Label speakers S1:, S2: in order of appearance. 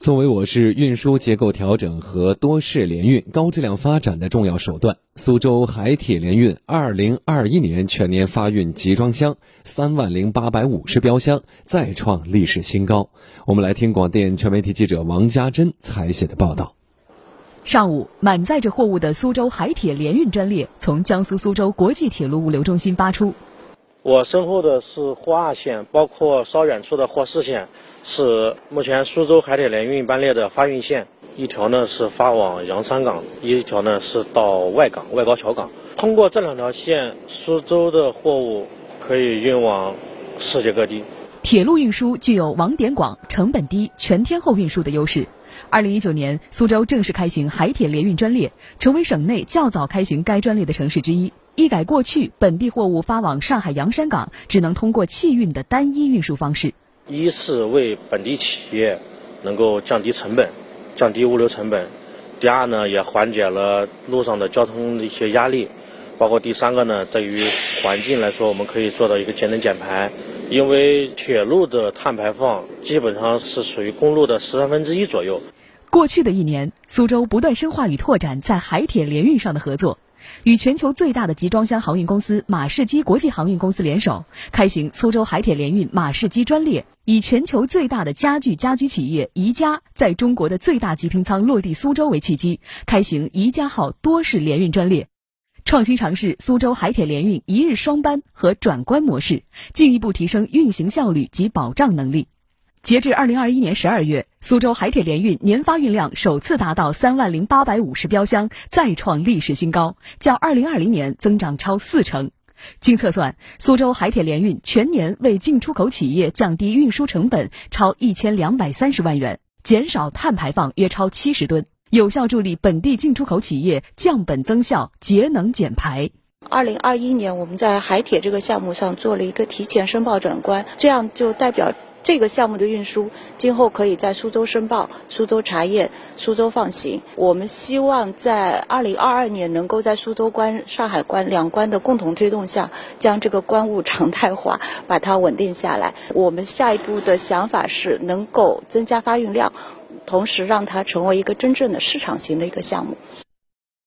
S1: 作为我市运输结构调整和多式联运高质量发展的重要手段，苏州海铁联运二零二一年全年发运集装箱三万零八百五十标箱，再创历史新高。我们来听广电全媒体记者王家珍采写的报道。
S2: 上午，满载着货物的苏州海铁联运专列从江苏苏州国际铁路物流中心发出。
S3: 我身后的是货二线，包括稍远处的货四线。是目前苏州海铁联运班列的发运线，一条呢是发往洋山港，一条呢是到外港外高桥港。通过这两条线，苏州的货物可以运往世界各地。
S2: 铁路运输具有网点广、成本低、全天候运输的优势。二零一九年，苏州正式开行海铁联运专列，成为省内较早开行该专列的城市之一。一改过去本地货物发往上海洋山港只能通过汽运的单一运输方式。
S3: 一是为本地企业能够降低成本，降低物流成本；第二呢，也缓解了路上的交通的一些压力；包括第三个呢，对于环境来说，我们可以做到一个节能减排。因为铁路的碳排放基本上是属于公路的十三分之一左右。
S2: 过去的一年，苏州不断深化与拓展在海铁联运上的合作。与全球最大的集装箱航运公司马士基国际航运公司联手，开行苏州海铁联运马士基专列，以全球最大的家具家居企业宜家在中国的最大集拼仓落地苏州为契机，开行宜家号多式联运专列，创新尝试苏州海铁联运一日双班和转关模式，进一步提升运行效率及保障能力。截至二零二一年十二月，苏州海铁联运年发运量首次达到三万零八百五十标箱，再创历史新高，较二零二零年增长超四成。经测算，苏州海铁联运全年为进出口企业降低运输成本超一千两百三十万元，减少碳排放约超七十吨，有效助力本地进出口企业降本增效、节能减排。
S4: 二零二一年，我们在海铁这个项目上做了一个提前申报转关，这样就代表。这个项目的运输今后可以在苏州申报、苏州查验、苏州放行。我们希望在二零二二年能够在苏州关、上海关两关的共同推动下，将这个关务常态化，把它稳定下来。我们下一步的想法是能够增加发运量，同时让它成为一个真正的市场型的一个项目。